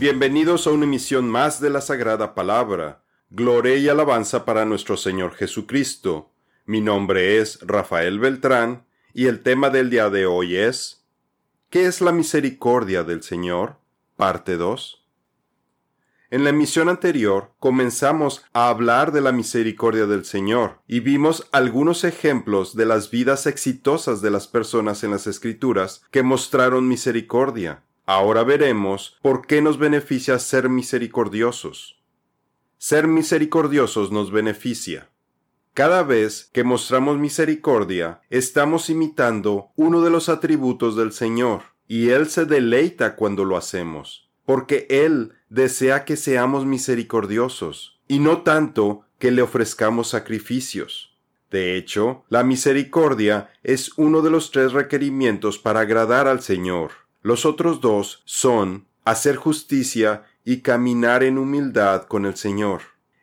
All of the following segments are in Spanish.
Bienvenidos a una emisión más de la Sagrada Palabra. Gloria y alabanza para nuestro Señor Jesucristo. Mi nombre es Rafael Beltrán y el tema del día de hoy es ¿Qué es la misericordia del Señor? Parte 2. En la emisión anterior comenzamos a hablar de la misericordia del Señor y vimos algunos ejemplos de las vidas exitosas de las personas en las Escrituras que mostraron misericordia. Ahora veremos por qué nos beneficia ser misericordiosos. Ser misericordiosos nos beneficia. Cada vez que mostramos misericordia, estamos imitando uno de los atributos del Señor, y Él se deleita cuando lo hacemos, porque Él desea que seamos misericordiosos, y no tanto que le ofrezcamos sacrificios. De hecho, la misericordia es uno de los tres requerimientos para agradar al Señor. Los otros dos son hacer justicia y caminar en humildad con el Señor.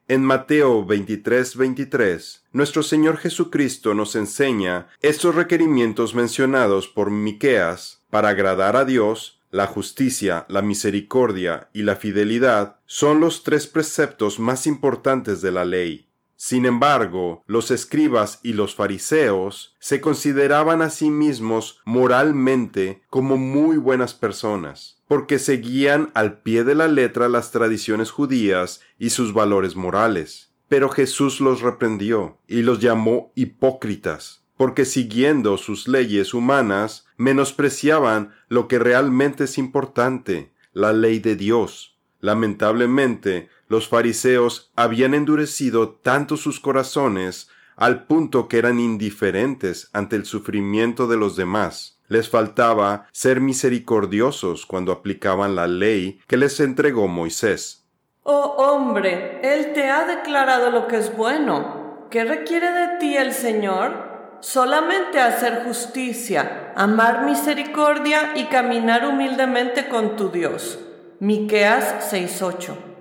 En Mateo 23, 23, nuestro Señor Jesucristo nos enseña estos requerimientos mencionados por Miqueas para agradar a Dios, la justicia, la misericordia y la fidelidad son los tres preceptos más importantes de la ley. Sin embargo, los escribas y los fariseos se consideraban a sí mismos moralmente como muy buenas personas, porque seguían al pie de la letra las tradiciones judías y sus valores morales. Pero Jesús los reprendió y los llamó hipócritas, porque siguiendo sus leyes humanas menospreciaban lo que realmente es importante, la ley de Dios. Lamentablemente, los fariseos habían endurecido tanto sus corazones al punto que eran indiferentes ante el sufrimiento de los demás. Les faltaba ser misericordiosos cuando aplicaban la ley que les entregó Moisés. Oh hombre, Él te ha declarado lo que es bueno. ¿Qué requiere de ti el Señor? Solamente hacer justicia, amar misericordia y caminar humildemente con tu Dios. Miqueas 6:8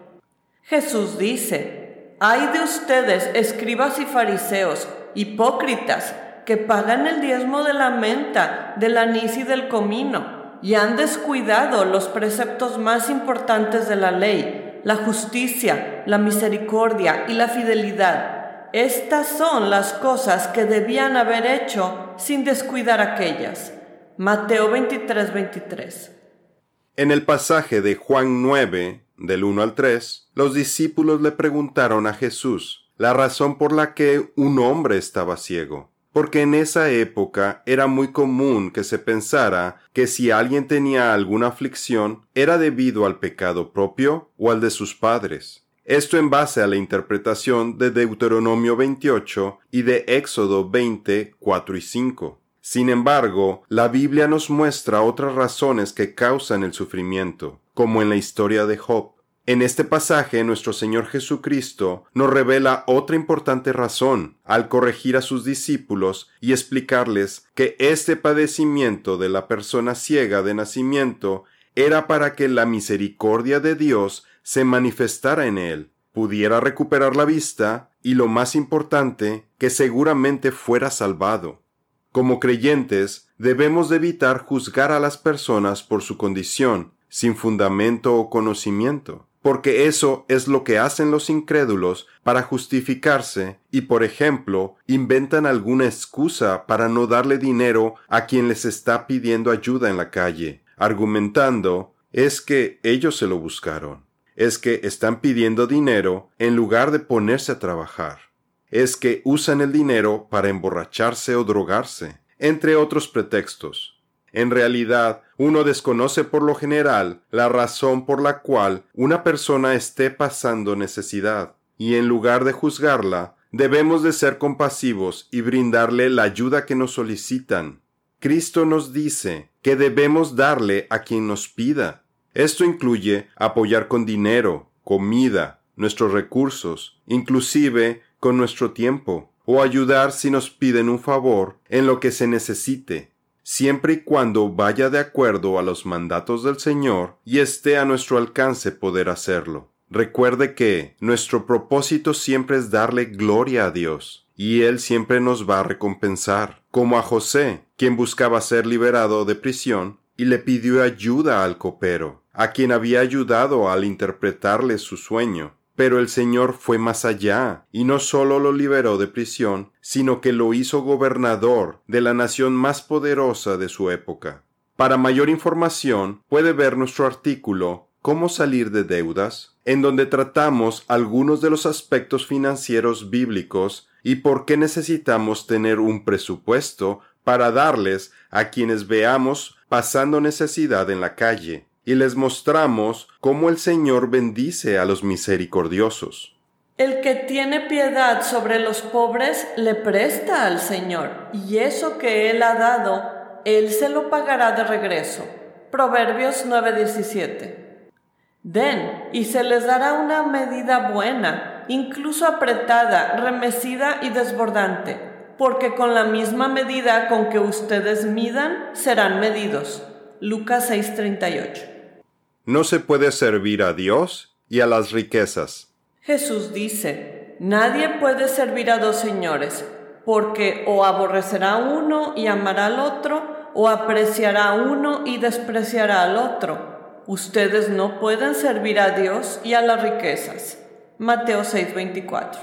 Jesús dice, hay de ustedes, escribas y fariseos, hipócritas, que pagan el diezmo de la menta, del anís y del comino, y han descuidado los preceptos más importantes de la ley, la justicia, la misericordia y la fidelidad. Estas son las cosas que debían haber hecho sin descuidar aquellas. Mateo 23, 23. En el pasaje de Juan 9, del 1 al 3, los discípulos le preguntaron a Jesús la razón por la que un hombre estaba ciego, porque en esa época era muy común que se pensara que si alguien tenía alguna aflicción era debido al pecado propio o al de sus padres. Esto en base a la interpretación de Deuteronomio 28 y de Éxodo 20, 4 y 5. Sin embargo, la Biblia nos muestra otras razones que causan el sufrimiento como en la historia de Job. En este pasaje nuestro Señor Jesucristo nos revela otra importante razón al corregir a sus discípulos y explicarles que este padecimiento de la persona ciega de nacimiento era para que la misericordia de Dios se manifestara en él, pudiera recuperar la vista y lo más importante, que seguramente fuera salvado. Como creyentes, debemos de evitar juzgar a las personas por su condición, sin fundamento o conocimiento, porque eso es lo que hacen los incrédulos para justificarse y, por ejemplo, inventan alguna excusa para no darle dinero a quien les está pidiendo ayuda en la calle, argumentando es que ellos se lo buscaron, es que están pidiendo dinero en lugar de ponerse a trabajar, es que usan el dinero para emborracharse o drogarse, entre otros pretextos. En realidad, uno desconoce por lo general la razón por la cual una persona esté pasando necesidad, y en lugar de juzgarla, debemos de ser compasivos y brindarle la ayuda que nos solicitan. Cristo nos dice que debemos darle a quien nos pida. Esto incluye apoyar con dinero, comida, nuestros recursos, inclusive con nuestro tiempo, o ayudar si nos piden un favor en lo que se necesite siempre y cuando vaya de acuerdo a los mandatos del Señor y esté a nuestro alcance poder hacerlo. Recuerde que nuestro propósito siempre es darle gloria a Dios, y Él siempre nos va a recompensar, como a José, quien buscaba ser liberado de prisión, y le pidió ayuda al copero, a quien había ayudado al interpretarle su sueño. Pero el Señor fue más allá, y no solo lo liberó de prisión, sino que lo hizo gobernador de la nación más poderosa de su época. Para mayor información puede ver nuestro artículo Cómo salir de deudas, en donde tratamos algunos de los aspectos financieros bíblicos y por qué necesitamos tener un presupuesto para darles a quienes veamos pasando necesidad en la calle, y les mostramos cómo el Señor bendice a los misericordiosos. El que tiene piedad sobre los pobres le presta al Señor, y eso que Él ha dado, Él se lo pagará de regreso. Proverbios 9:17. Den, y se les dará una medida buena, incluso apretada, remecida y desbordante porque con la misma medida con que ustedes midan, serán medidos. Lucas 6:38. No se puede servir a Dios y a las riquezas. Jesús dice, nadie puede servir a dos señores, porque o aborrecerá a uno y amará al otro, o apreciará a uno y despreciará al otro. Ustedes no pueden servir a Dios y a las riquezas. Mateo 6:24.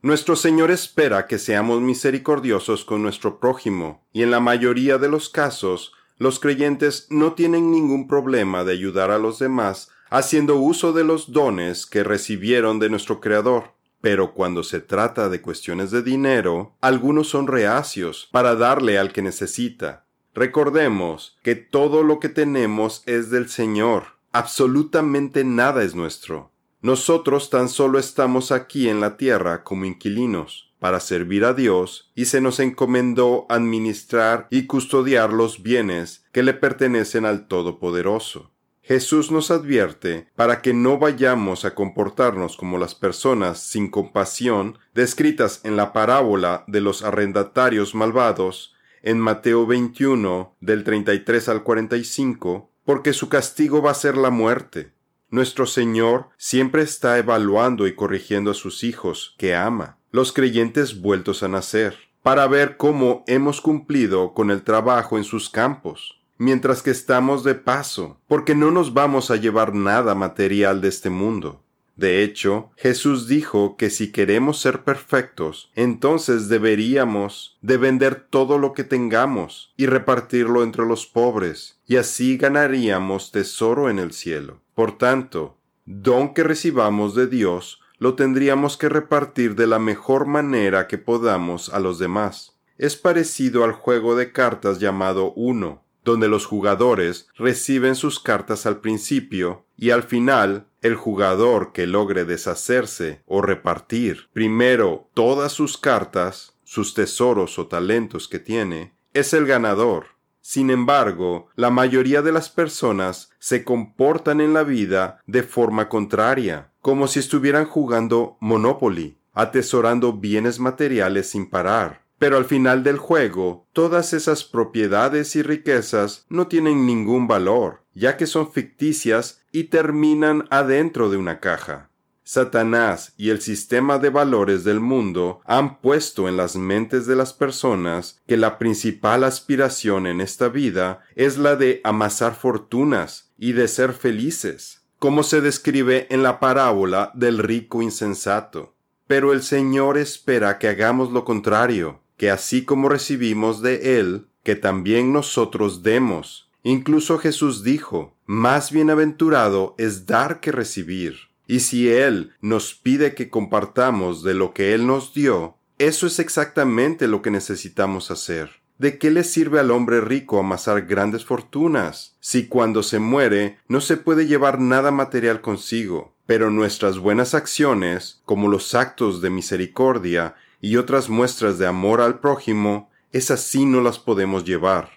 Nuestro Señor espera que seamos misericordiosos con nuestro prójimo, y en la mayoría de los casos, los creyentes no tienen ningún problema de ayudar a los demás haciendo uso de los dones que recibieron de nuestro Creador. Pero cuando se trata de cuestiones de dinero, algunos son reacios para darle al que necesita. Recordemos que todo lo que tenemos es del Señor. Absolutamente nada es nuestro. Nosotros tan solo estamos aquí en la tierra como inquilinos para servir a Dios y se nos encomendó administrar y custodiar los bienes que le pertenecen al Todopoderoso. Jesús nos advierte para que no vayamos a comportarnos como las personas sin compasión descritas en la parábola de los arrendatarios malvados en Mateo 21 del 33 al 45, porque su castigo va a ser la muerte. Nuestro Señor siempre está evaluando y corrigiendo a sus hijos que ama, los creyentes vueltos a nacer, para ver cómo hemos cumplido con el trabajo en sus campos, mientras que estamos de paso, porque no nos vamos a llevar nada material de este mundo. De hecho, Jesús dijo que si queremos ser perfectos, entonces deberíamos de vender todo lo que tengamos y repartirlo entre los pobres, y así ganaríamos tesoro en el cielo. Por tanto, don que recibamos de Dios lo tendríamos que repartir de la mejor manera que podamos a los demás. Es parecido al juego de cartas llamado Uno, donde los jugadores reciben sus cartas al principio y al final el jugador que logre deshacerse o repartir primero todas sus cartas, sus tesoros o talentos que tiene, es el ganador. Sin embargo, la mayoría de las personas se comportan en la vida de forma contraria, como si estuvieran jugando Monopoly, atesorando bienes materiales sin parar. Pero al final del juego, todas esas propiedades y riquezas no tienen ningún valor, ya que son ficticias y terminan adentro de una caja. Satanás y el sistema de valores del mundo han puesto en las mentes de las personas que la principal aspiración en esta vida es la de amasar fortunas y de ser felices, como se describe en la parábola del rico insensato. Pero el Señor espera que hagamos lo contrario, que así como recibimos de Él, que también nosotros demos, Incluso Jesús dijo, más bienaventurado es dar que recibir. Y si Él nos pide que compartamos de lo que Él nos dio, eso es exactamente lo que necesitamos hacer. ¿De qué le sirve al hombre rico amasar grandes fortunas, si cuando se muere no se puede llevar nada material consigo? Pero nuestras buenas acciones, como los actos de misericordia y otras muestras de amor al prójimo, esas sí no las podemos llevar.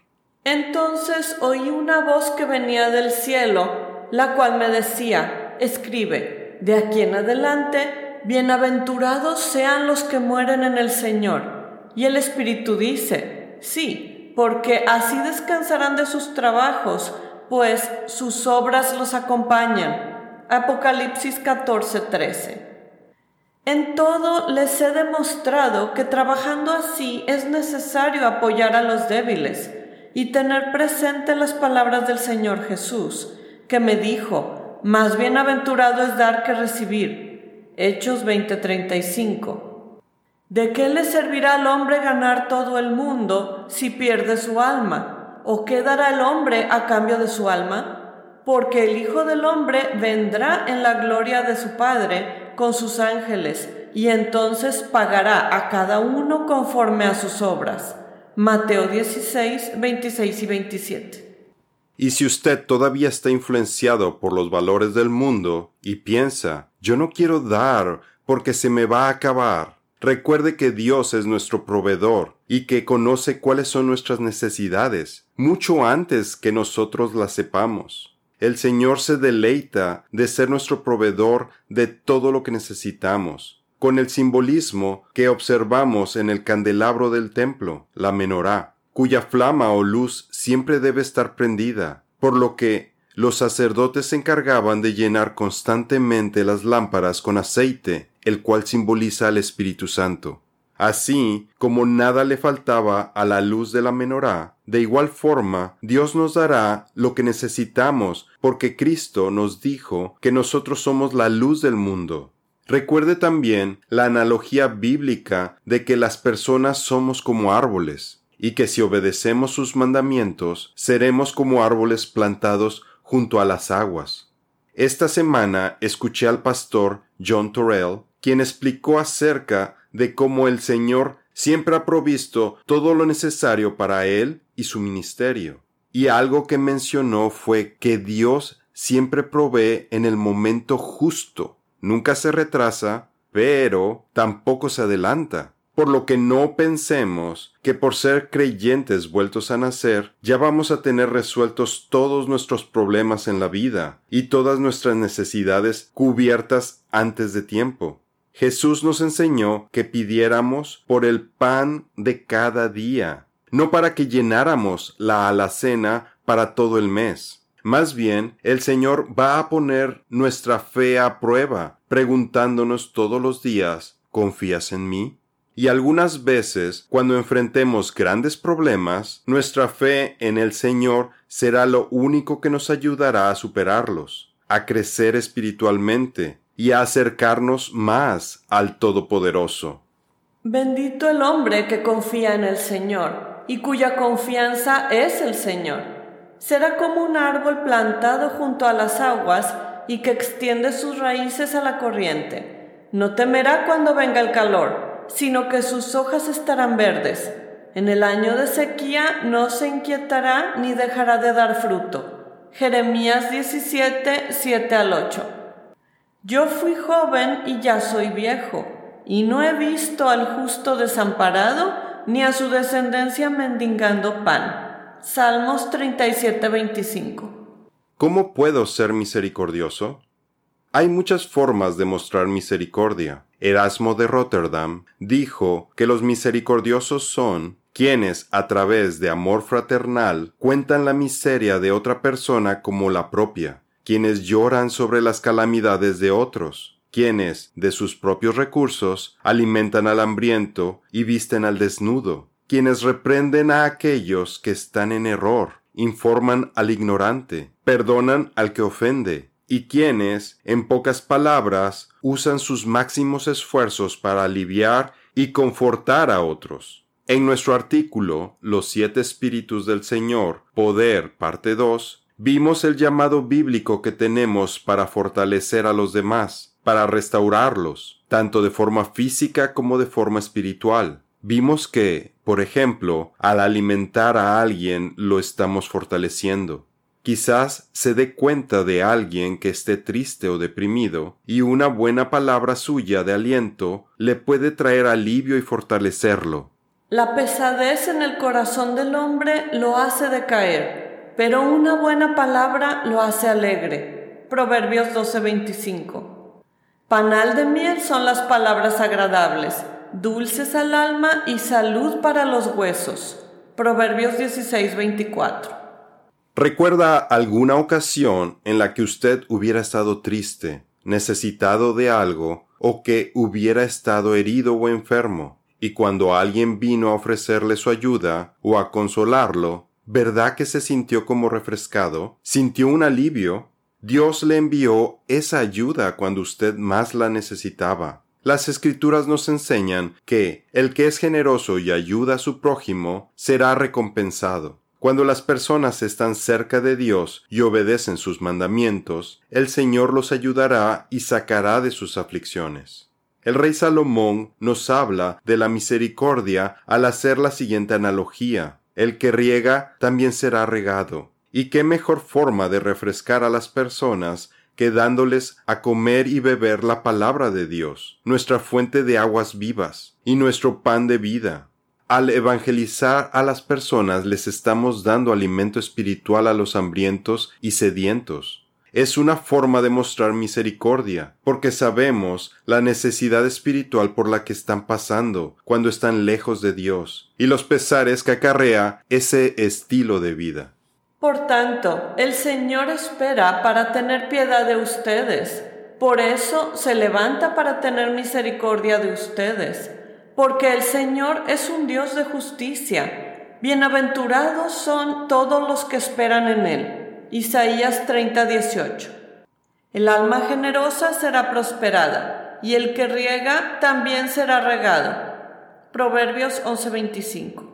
Entonces oí una voz que venía del cielo, la cual me decía, escribe, de aquí en adelante, bienaventurados sean los que mueren en el Señor. Y el Espíritu dice, sí, porque así descansarán de sus trabajos, pues sus obras los acompañan. Apocalipsis 14:13. En todo les he demostrado que trabajando así es necesario apoyar a los débiles y tener presente las palabras del Señor Jesús, que me dijo, más bienaventurado es dar que recibir. Hechos 20:35. ¿De qué le servirá al hombre ganar todo el mundo si pierde su alma? ¿O qué dará el hombre a cambio de su alma? Porque el Hijo del Hombre vendrá en la gloria de su Padre con sus ángeles, y entonces pagará a cada uno conforme a sus obras. Mateo 16, 26 y 27. Y si usted todavía está influenciado por los valores del mundo y piensa, yo no quiero dar porque se me va a acabar, recuerde que Dios es nuestro proveedor y que conoce cuáles son nuestras necesidades, mucho antes que nosotros las sepamos. El Señor se deleita de ser nuestro proveedor de todo lo que necesitamos con el simbolismo que observamos en el candelabro del templo, la menorá, cuya flama o luz siempre debe estar prendida, por lo que los sacerdotes se encargaban de llenar constantemente las lámparas con aceite, el cual simboliza al Espíritu Santo. Así como nada le faltaba a la luz de la menorá, de igual forma Dios nos dará lo que necesitamos, porque Cristo nos dijo que nosotros somos la luz del mundo. Recuerde también la analogía bíblica de que las personas somos como árboles, y que si obedecemos sus mandamientos, seremos como árboles plantados junto a las aguas. Esta semana escuché al pastor John Torrell, quien explicó acerca de cómo el Señor siempre ha provisto todo lo necesario para él y su ministerio. Y algo que mencionó fue que Dios siempre provee en el momento justo nunca se retrasa, pero tampoco se adelanta. Por lo que no pensemos que por ser creyentes vueltos a nacer, ya vamos a tener resueltos todos nuestros problemas en la vida y todas nuestras necesidades cubiertas antes de tiempo. Jesús nos enseñó que pidiéramos por el pan de cada día, no para que llenáramos la alacena para todo el mes. Más bien, el Señor va a poner nuestra fe a prueba, preguntándonos todos los días, ¿confías en mí? Y algunas veces, cuando enfrentemos grandes problemas, nuestra fe en el Señor será lo único que nos ayudará a superarlos, a crecer espiritualmente y a acercarnos más al Todopoderoso. Bendito el hombre que confía en el Señor y cuya confianza es el Señor será como un árbol plantado junto a las aguas y que extiende sus raíces a la corriente. No temerá cuando venga el calor, sino que sus hojas estarán verdes. En el año de sequía no se inquietará ni dejará de dar fruto. Jeremías 17, 7 al 8. Yo fui joven y ya soy viejo, y no he visto al justo desamparado ni a su descendencia mendigando pan. Salmos 37:25 ¿Cómo puedo ser misericordioso? Hay muchas formas de mostrar misericordia. Erasmo de Rotterdam dijo que los misericordiosos son quienes, a través de amor fraternal, cuentan la miseria de otra persona como la propia, quienes lloran sobre las calamidades de otros, quienes, de sus propios recursos, alimentan al hambriento y visten al desnudo, quienes reprenden a aquellos que están en error, informan al ignorante, perdonan al que ofende, y quienes, en pocas palabras, usan sus máximos esfuerzos para aliviar y confortar a otros. En nuestro artículo Los siete espíritus del Señor, Poder, parte 2, vimos el llamado bíblico que tenemos para fortalecer a los demás, para restaurarlos, tanto de forma física como de forma espiritual. Vimos que, por ejemplo, al alimentar a alguien lo estamos fortaleciendo. Quizás se dé cuenta de alguien que esté triste o deprimido, y una buena palabra suya de aliento le puede traer alivio y fortalecerlo. La pesadez en el corazón del hombre lo hace decaer, pero una buena palabra lo hace alegre. Proverbios 12:25. Panal de miel son las palabras agradables dulces al alma y salud para los huesos. Proverbios 16:24. ¿Recuerda alguna ocasión en la que usted hubiera estado triste, necesitado de algo, o que hubiera estado herido o enfermo, y cuando alguien vino a ofrecerle su ayuda o a consolarlo, ¿Verdad que se sintió como refrescado? ¿Sintió un alivio? Dios le envió esa ayuda cuando usted más la necesitaba. Las escrituras nos enseñan que el que es generoso y ayuda a su prójimo será recompensado. Cuando las personas están cerca de Dios y obedecen sus mandamientos, el Señor los ayudará y sacará de sus aflicciones. El rey Salomón nos habla de la misericordia al hacer la siguiente analogía. El que riega también será regado. ¿Y qué mejor forma de refrescar a las personas que dándoles a comer y beber la palabra de Dios, nuestra fuente de aguas vivas y nuestro pan de vida. Al evangelizar a las personas les estamos dando alimento espiritual a los hambrientos y sedientos. Es una forma de mostrar misericordia, porque sabemos la necesidad espiritual por la que están pasando cuando están lejos de Dios y los pesares que acarrea ese estilo de vida. Por tanto, el Señor espera para tener piedad de ustedes. Por eso se levanta para tener misericordia de ustedes, porque el Señor es un Dios de justicia. Bienaventurados son todos los que esperan en Él. Isaías 30, 18. El alma generosa será prosperada, y el que riega también será regado. Proverbios 11:25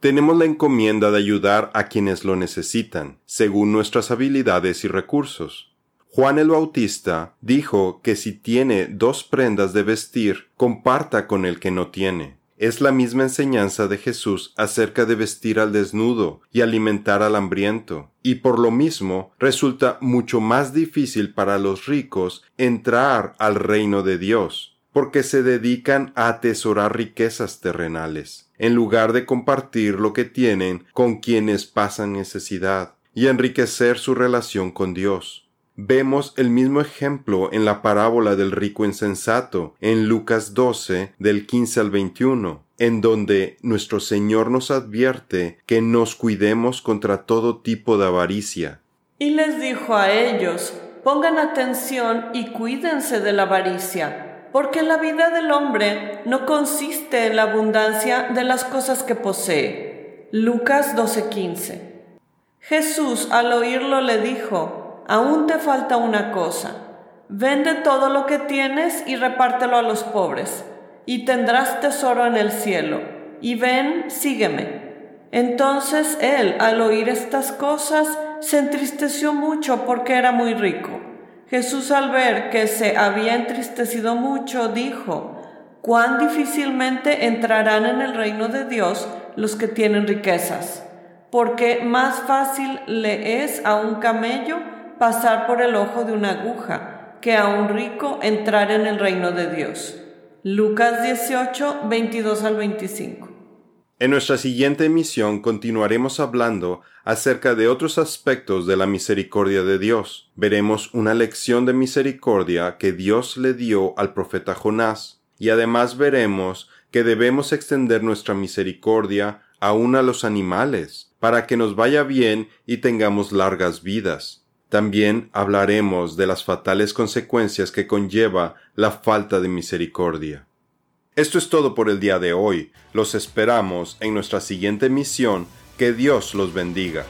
tenemos la encomienda de ayudar a quienes lo necesitan, según nuestras habilidades y recursos. Juan el Bautista dijo que si tiene dos prendas de vestir, comparta con el que no tiene. Es la misma enseñanza de Jesús acerca de vestir al desnudo y alimentar al hambriento, y por lo mismo resulta mucho más difícil para los ricos entrar al reino de Dios, porque se dedican a atesorar riquezas terrenales, en lugar de compartir lo que tienen con quienes pasan necesidad y enriquecer su relación con Dios. Vemos el mismo ejemplo en la parábola del rico insensato, en Lucas 12, del 15 al 21, en donde nuestro Señor nos advierte que nos cuidemos contra todo tipo de avaricia. Y les dijo a ellos, pongan atención y cuídense de la avaricia porque la vida del hombre no consiste en la abundancia de las cosas que posee. Lucas 12:15. Jesús al oírlo le dijo, aún te falta una cosa, vende todo lo que tienes y repártelo a los pobres, y tendrás tesoro en el cielo, y ven, sígueme. Entonces él, al oír estas cosas, se entristeció mucho porque era muy rico. Jesús al ver que se había entristecido mucho, dijo, cuán difícilmente entrarán en el reino de Dios los que tienen riquezas, porque más fácil le es a un camello pasar por el ojo de una aguja que a un rico entrar en el reino de Dios. Lucas 18, 22 al 25. En nuestra siguiente emisión continuaremos hablando acerca de otros aspectos de la misericordia de Dios. Veremos una lección de misericordia que Dios le dio al profeta Jonás, y además veremos que debemos extender nuestra misericordia aún a los animales, para que nos vaya bien y tengamos largas vidas. También hablaremos de las fatales consecuencias que conlleva la falta de misericordia. Esto es todo por el día de hoy. Los esperamos en nuestra siguiente misión. Que Dios los bendiga.